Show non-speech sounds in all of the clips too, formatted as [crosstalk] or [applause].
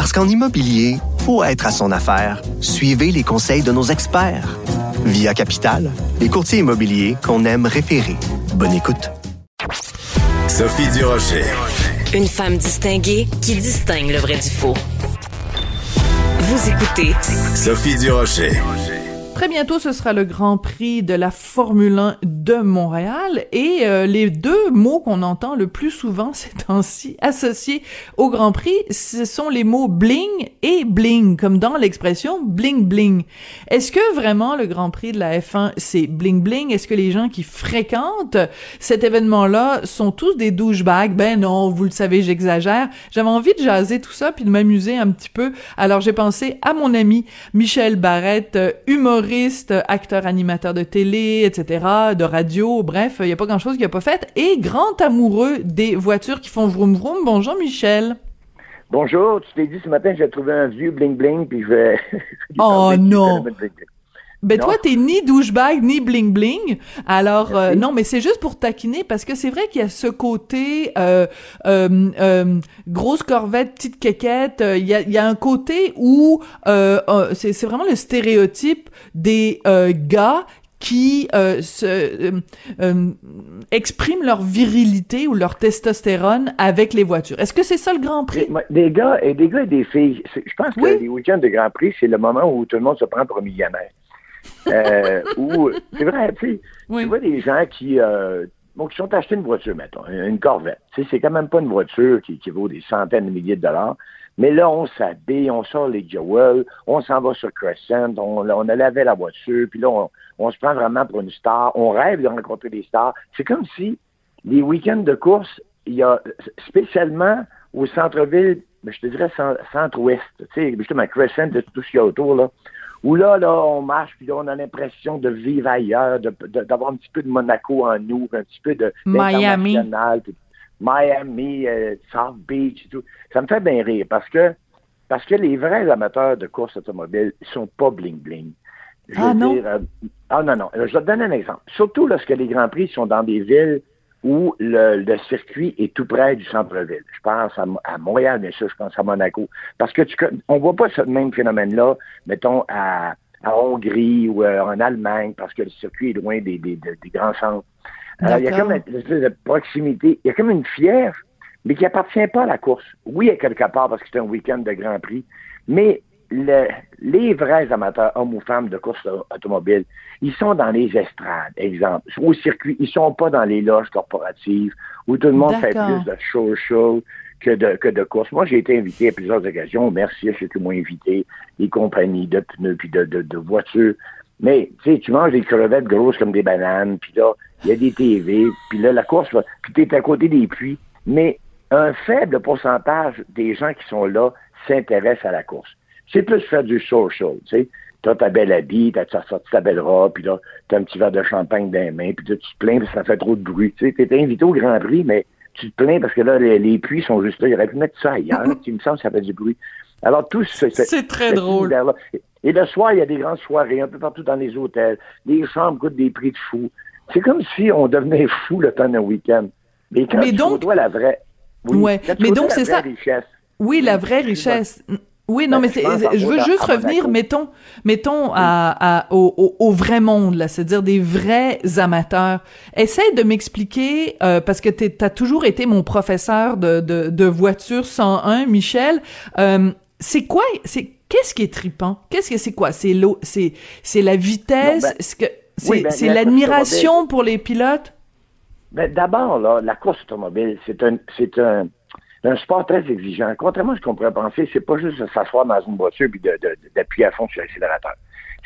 Parce qu'en immobilier, faut être à son affaire. Suivez les conseils de nos experts. Via Capital, les courtiers immobiliers qu'on aime référer. Bonne écoute. Sophie Durocher. Une femme distinguée qui distingue le vrai du faux. Vous écoutez Sophie Durocher. Très bientôt, ce sera le Grand Prix de la Formule 1 de Montréal et euh, les deux mots qu'on entend le plus souvent [laughs] ces temps-ci associés au Grand Prix, ce sont les mots bling et bling, comme dans l'expression bling bling. Est-ce que vraiment le Grand Prix de la F1 c'est bling bling? Est-ce que les gens qui fréquentent cet événement-là sont tous des douchebags? Ben non, vous le savez, j'exagère. J'avais envie de jaser tout ça puis de m'amuser un petit peu. Alors j'ai pensé à mon ami Michel Barrette, humoriste acteur, animateur de télé, etc., de radio, bref, il n'y a pas grand-chose qu'il n'a pas fait, et grand amoureux des voitures qui font vroom vroom. Bonjour Michel. Bonjour, tu t'es dit ce matin, j'ai trouvé un vieux bling bling, puis je vais... [laughs] oh non! Ben toi, t'es ni douchebag ni bling bling. Alors euh, non, mais c'est juste pour taquiner parce que c'est vrai qu'il y a ce côté euh, euh, euh grosse corvette, petite quéquette. Il y a, y a un côté où c'est, c'est vraiment le stéréotype des gars qui se, expriment leur virilité ou leur testostérone avec les voitures. Est-ce que c'est ça le Grand Prix? Des gars et des gars et des filles. Je pense que les week-ends de Grand Prix, c'est le moment où tout le monde se prend pour un millionnaire. Euh, ou c'est vrai, tu sais, tu vois des gens qui, euh, bon, qui sont achetés une voiture, mettons, une Corvette. Tu sais, c'est quand même pas une voiture qui, qui vaut des centaines de milliers de dollars. Mais là, on s'habille, on sort les jewels, on s'en va sur Crescent, on, on a lavé la voiture, puis là, on, on, se prend vraiment pour une star. On rêve de rencontrer des stars. C'est comme si les week-ends de course, il y a spécialement au centre-ville, ben, je te dirais centre-ouest, tu sais, justement Crescent, de tout ce qu'il y a autour, là où là, là, on marche, puis là, on a l'impression de vivre ailleurs, d'avoir un petit peu de Monaco en nous, un petit peu de Miami. Miami, euh, South Beach et tout. Ça me fait bien rire parce que parce que les vrais amateurs de course automobile sont pas bling-bling. Ah non? Dire, euh, ah non, non. Je vais te donner un exemple. Surtout lorsque les Grands Prix sont dans des villes où le, circuit est tout près du centre-ville. Je pense à, Montréal, bien sûr, je pense à Monaco. Parce que tu on voit pas ce même phénomène-là, mettons, à, Hongrie ou euh, en Allemagne, parce que le circuit est loin des, des, grands centres. Euh, il y a comme une espèce de proximité. Il y a comme une fière, mais qui appartient pas à la course. Oui, à quelque part, parce que c'est un week-end de Grand Prix, mais les vrais amateurs, hommes ou femmes de course automobile, ils sont dans les estrades, exemple, au circuit. Ils sont pas dans les loges corporatives où tout le monde fait plus de show-show que de, que de course. Moi, j'ai été invité à plusieurs occasions. Merci à ceux qui m'ont invité, les compagnies de pneus puis de, de, de voitures. Mais, tu sais, tu manges des crevettes grosses comme des bananes, puis là, il y a des TV, puis là, la course, puis tu es à côté des puits. Mais un faible pourcentage des gens qui sont là s'intéressent à la course. C'est plus faire du social, tu sais. T'as ta belle habille, t'as sorti ta belle robe, puis là, t'as un petit verre de champagne dans les mains, puis là, tu te plains parce que ça fait trop de bruit. Tu sais, t'es invité au Grand Prix, mais tu te plains parce que là, les, puits sont juste là. Il aurait pu mettre ça ailleurs. [laughs] tu me semble que ça fait du bruit. Alors, tout ce, C'est très drôle. Et le soir, il y a des grandes soirées un peu partout dans les hôtels. Les chambres coûtent des prix de fou. C'est comme si on devenait fou le temps d'un week-end. Mais quand tu donc... la vraie... Oui, ouais. mais donc, c'est ça... Richesse, oui, la vraie richesse. Oui, non, mais je veux juste revenir, mettons, mettons à, au, vrai monde, là, c'est-à-dire des vrais amateurs. Essaye de m'expliquer, euh, parce que tu as toujours été mon professeur de, de, voiture 101, Michel. Euh, c'est quoi, c'est qu'est-ce qui est tripant Qu'est-ce que c'est quoi? C'est l'eau, c'est c'est la vitesse, ben, c'est ben, c'est l'admiration pour les pilotes? Ben, d'abord là, la course automobile, c'est un c'est un un sport très exigeant. Contrairement à ce qu'on pourrait penser, c'est pas juste de s'asseoir dans une voiture puis d'appuyer de, à fond sur l'accélérateur.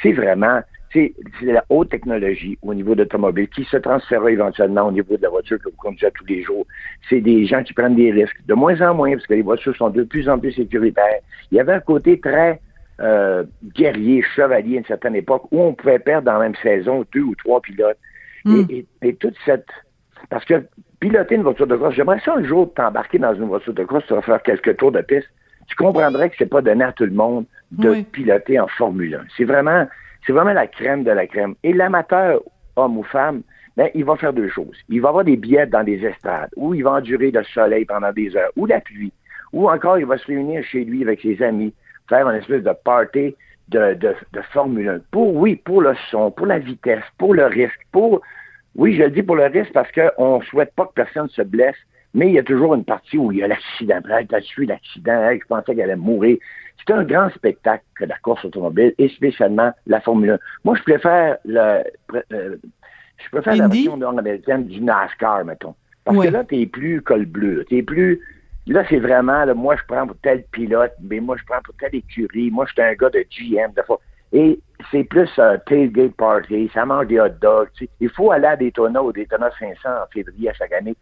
C'est vraiment, c'est la haute technologie au niveau de l'automobile qui se transférera éventuellement au niveau de la voiture que vous conduisez tous les jours. C'est des gens qui prennent des risques, de moins en moins, parce que les voitures sont de plus en plus sécuritaires. Il y avait un côté très euh, guerrier, chevalier à une certaine époque, où on pouvait perdre dans la même saison deux ou trois pilotes. Hmm. Et, et, toute cette... Parce que piloter une voiture de course, j'aimerais ça un jour t'embarquer dans une voiture de course, tu vas faire quelques tours de piste, tu comprendrais que c'est pas donné à tout le monde de Oui. piloter en Formule 1. C'est vraiment, c'est vraiment la crème de la crème. Et l'amateur, homme ou femme, ben, il va faire deux choses. Il va avoir des billets dans des estrades, ou il va endurer le soleil pendant des heures, ou la pluie, ou encore il va se réunir chez lui avec ses amis, faire une espèce de party de, de, de Formule 1. Pour, oui, pour le son, pour la vitesse, pour le risque, pour, oui, je le dis pour le risque parce qu'on ne souhaite pas que personne se blesse, mais il y a toujours une partie où il y a l'accident. T'as suivi l'accident, je pensais qu'elle allait mourir. C'est un grand spectacle que la course automobile et spécialement la Formule 1. Moi, je préfère le, euh, je préfère la version nord-américaine du NASCAR, mettons. Parce Ouais. que là, t'es plus col bleu. T'es plus. Là, c'est vraiment, là, moi, je prends pour tel pilote, mais moi, je prends pour telle écurie. Moi, je suis un gars de GM. De fois. Et c'est plus un tailgate party. Ça mange des hot dogs. tu sais. Il faut aller à Daytona ou Daytona 500 en février à chaque année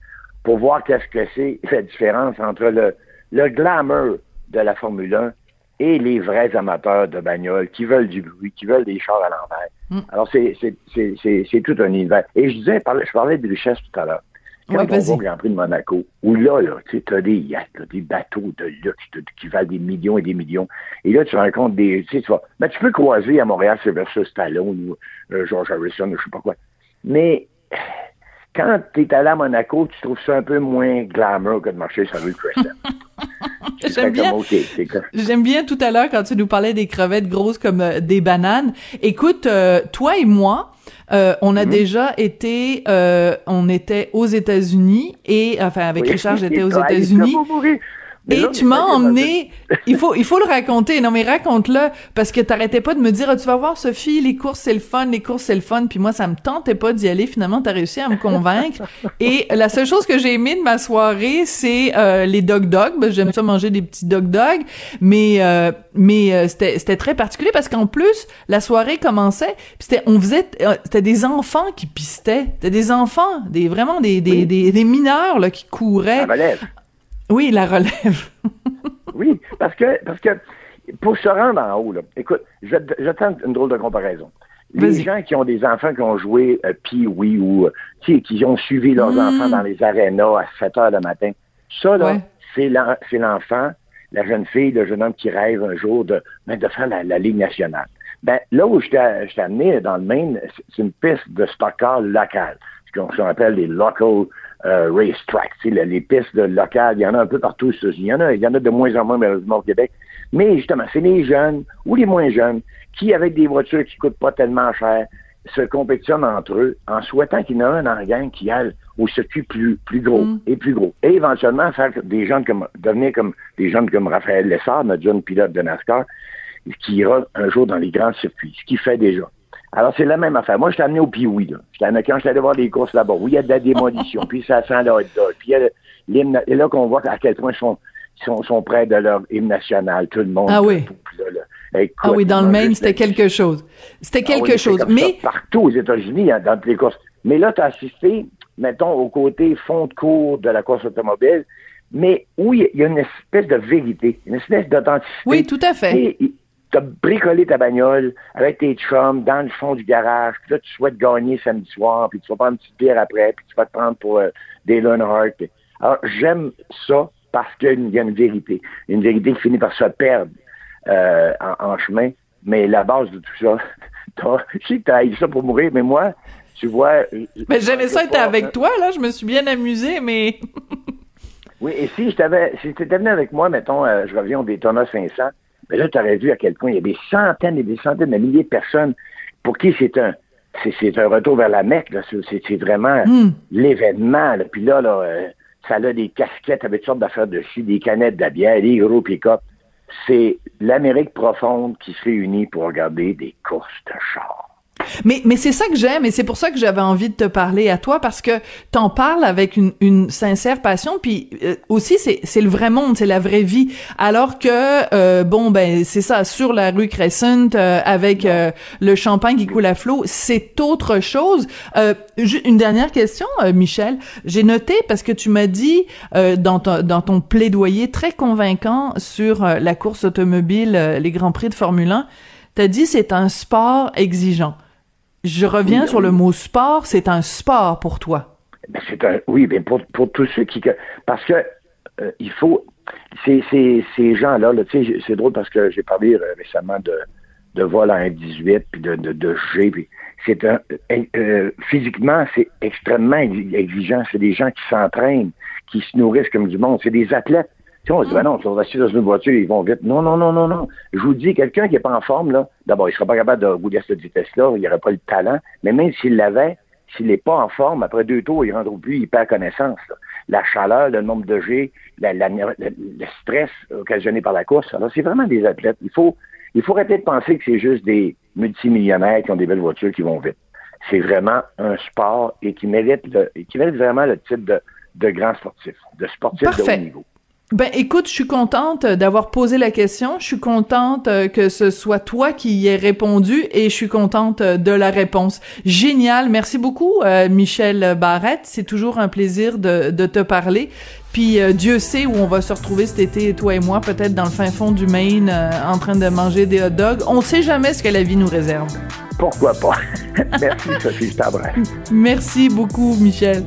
pour voir qu'est-ce que c'est [laughs] la différence entre le, le glamour de la Formule 1 et les vrais amateurs de bagnoles qui veulent du bruit, qui veulent des chars à l'envers. Mm. Alors, c'est, tout un univers. Et je disais, je parlais- je parlais de richesse tout à l'heure. Quand Ouais, on va au Grand Prix de Monaco, où là, là, tu sais, t'as des yachts, là, des bateaux de luxe qui valent des millions et des millions. Et là, tu rencontres des, tu sais, tu vas, ben, tu peux croiser à Montréal Sylvester Stallone ou euh, George Harrison ou je sais pas quoi. Mais, quand t'es allé à Monaco, tu trouves ça un peu moins glamour que de marcher sur la rue Crescent. [laughs] Tu J'aime bien. J'aime bien tout à l'heure quand tu nous parlais des crevettes grosses comme euh, des bananes. Écoute, euh, toi et moi, euh, on Mhm. a déjà été, euh, on était aux États-Unis et enfin avec Oui. Richard, j'étais aux États-Unis. Et tu m'as emmené, il faut, il faut le raconter. Non, mais raconte-le, parce que t'arrêtais pas de me dire, Ah, tu vas voir, Sophie, les courses, c'est le fun, les courses, c'est le fun. Puis moi, ça me tentait pas d'y aller. Finalement, t'as réussi à me convaincre. [laughs] Et la seule chose que j'ai aimé de ma soirée, c'est euh, les dog dogs. Ben, J'aime ça manger des petits dog dogs. Mais, euh, mais euh, c'était, c'était très particulier parce qu'en plus, la soirée commençait, puis c'était, on faisait, euh, c'était des enfants qui pistaient. C'était des enfants, des, vraiment des, des, Oui. des, des mineurs, là, qui couraient. Relève. Oui, la relève. [laughs] Oui, parce que, parce que pour se rendre en haut, là, écoute, je, je tente une drôle de comparaison. Les gens qui ont des enfants qui ont joué euh, Pee-Wee ou euh, qui, qui ont suivi leurs Mm. enfants dans les arénas à 7 heures le matin, ça, là, Ouais. c'est l'en- c'est l'enfant, la jeune fille, le jeune homme qui rêve un jour de, ben, de faire la, la Ligue nationale. Ben, là où je t'ai amené dans le Maine, c'est- une piste de stock car locale, ce qu'on appelle les local euh, racetracks, tu sais, les, pistes de locales, il y en a un peu partout aux États-Unis. Il y en a, il y en a de moins en moins malheureusement au Québec. Mais justement, c'est les jeunes ou les moins jeunes qui, avec des voitures qui coûtent pas tellement cher, se compétitionnent entre eux en souhaitant qu'il y en a un dans la gang qui aille au circuit plus, plus gros Mm. et plus gros. Et éventuellement faire des jeunes comme, devenir comme des jeunes comme Raphaël Lessard, notre jeune pilote de NASCAR, qui ira un jour dans les grands circuits, ce qu'il fait déjà. Alors, c'est la même affaire. Moi, je t'ai amené au Pioui, là. J'étais amené- quand je suis allé voir les courses là-bas, où il y a de la démolition, [laughs] puis ça sent le hot dog, puis il y a l'hymne, et là qu'on voit à quel point ils sont, ils sont, sont près de leur hymne national, tout le monde. Ah oui. debout, puis là, là. Écoute, Ah oui, dans le Maine, c'était quelque chose. C'était ah oui, quelque chose. comme Mais ça partout aux États-Unis, hein, dans toutes les courses. Mais là, tu as assisté, mettons, au côté fond de cours de la course automobile, mais où il y a une espèce de vérité, une espèce d'authenticité. oui, tout à fait. As bricolé ta bagnole avec tes chums dans le fond du garage, puis là, tu souhaites gagner samedi soir, puis tu vas prendre une petite bière après, puis tu vas te prendre pour euh, des puis- Alors, j'aime ça parce qu'il y a une vérité. Une vérité qui finit par se perdre euh, en, en chemin. Mais la base de tout ça, [laughs] t'as- je sais que t'as ça pour mourir, mais moi, tu vois... Mais j'aimais ça être avec toi, là. Je me suis bien amusée, mais... [laughs] Oui, et si je t'avais, si tu étais venu avec moi, mettons, euh, je reviens au Daytona 500, mais là, tu aurais vu à quel point il y a des centaines et des centaines de milliers de personnes pour qui c'est un, c'est, c'est un retour vers la Mecque, là. C'est, vraiment Hmm. l'événement, là. Puis là, là, euh, ça a des casquettes avec toutes sortes d'affaires dessus, des canettes de bière, des gros pick-up. C'est l'Amérique profonde qui se réunit pour regarder des courses de chars. Mais, mais c'est ça que j'aime et c'est pour ça que j'avais envie de te parler à toi parce que t'en parles avec une, une sincère passion puis euh, aussi c'est, c'est le vrai monde, c'est la vraie vie. Alors que, euh, bon, ben c'est ça, sur la rue Crescent euh, avec le champagne qui coule à flot, c'est autre chose. une dernière question, Michel. J'ai noté parce que tu m'as dit dans, ton, dans ton plaidoyer très convaincant sur la course automobile, les Grands Prix de Formule 1, t'as dit c'est un sport exigeant. Je reviens sur le mot sport, c'est un sport pour toi. Ben, c'est un, oui, mais pour, pour tous ceux qui, parce que euh, il faut, ces, ces, ces gens-là, là, tu sais, c'est drôle parce que j'ai parlé euh, récemment de, de vol à 1,18 puis de, de, de G, puis c'est un, euh, physiquement, c'est extrêmement exigeant. C'est des gens qui s'entraînent, qui se nourrissent comme du monde. C'est des athlètes. Sais, on se dit, ben non, si on va dans une voiture, ils vont vite. Non, non, non, non, non. Je vous dis, quelqu'un qui n'est pas en forme, là, d'abord, il ne sera pas capable de rouler à cette vitesse-là, il n'aurait pas le talent, mais même s'il l'avait, s'il n'est pas en forme, après deux tours, il rentre plus, il perd connaissance. La chaleur, le nombre de G, le stress occasionné par la course. Alors, c'est vraiment des athlètes. Il faut, il faut arrêter de penser que c'est juste des multimillionnaires qui ont des belles voitures qui vont vite. C'est vraiment un sport et qui mérite, le, qui mérite vraiment le titre de, de grand sportif, de sportif de haut niveau. Ben écoute, je suis contente d'avoir posé la question. Je suis contente euh, que ce soit toi qui y ait répondu et je suis contente euh, de la réponse. Génial. Merci beaucoup, euh, Michel Barrette. C'est toujours un plaisir de, de te parler. Puis Dieu sait où on va se retrouver cet été, toi et moi, peut-être dans le fin fond du Maine, en train de manger des hot dogs. On sait jamais ce que la vie nous réserve. Pourquoi pas? [laughs] Merci, Sophie Stabra. Merci beaucoup, Michel.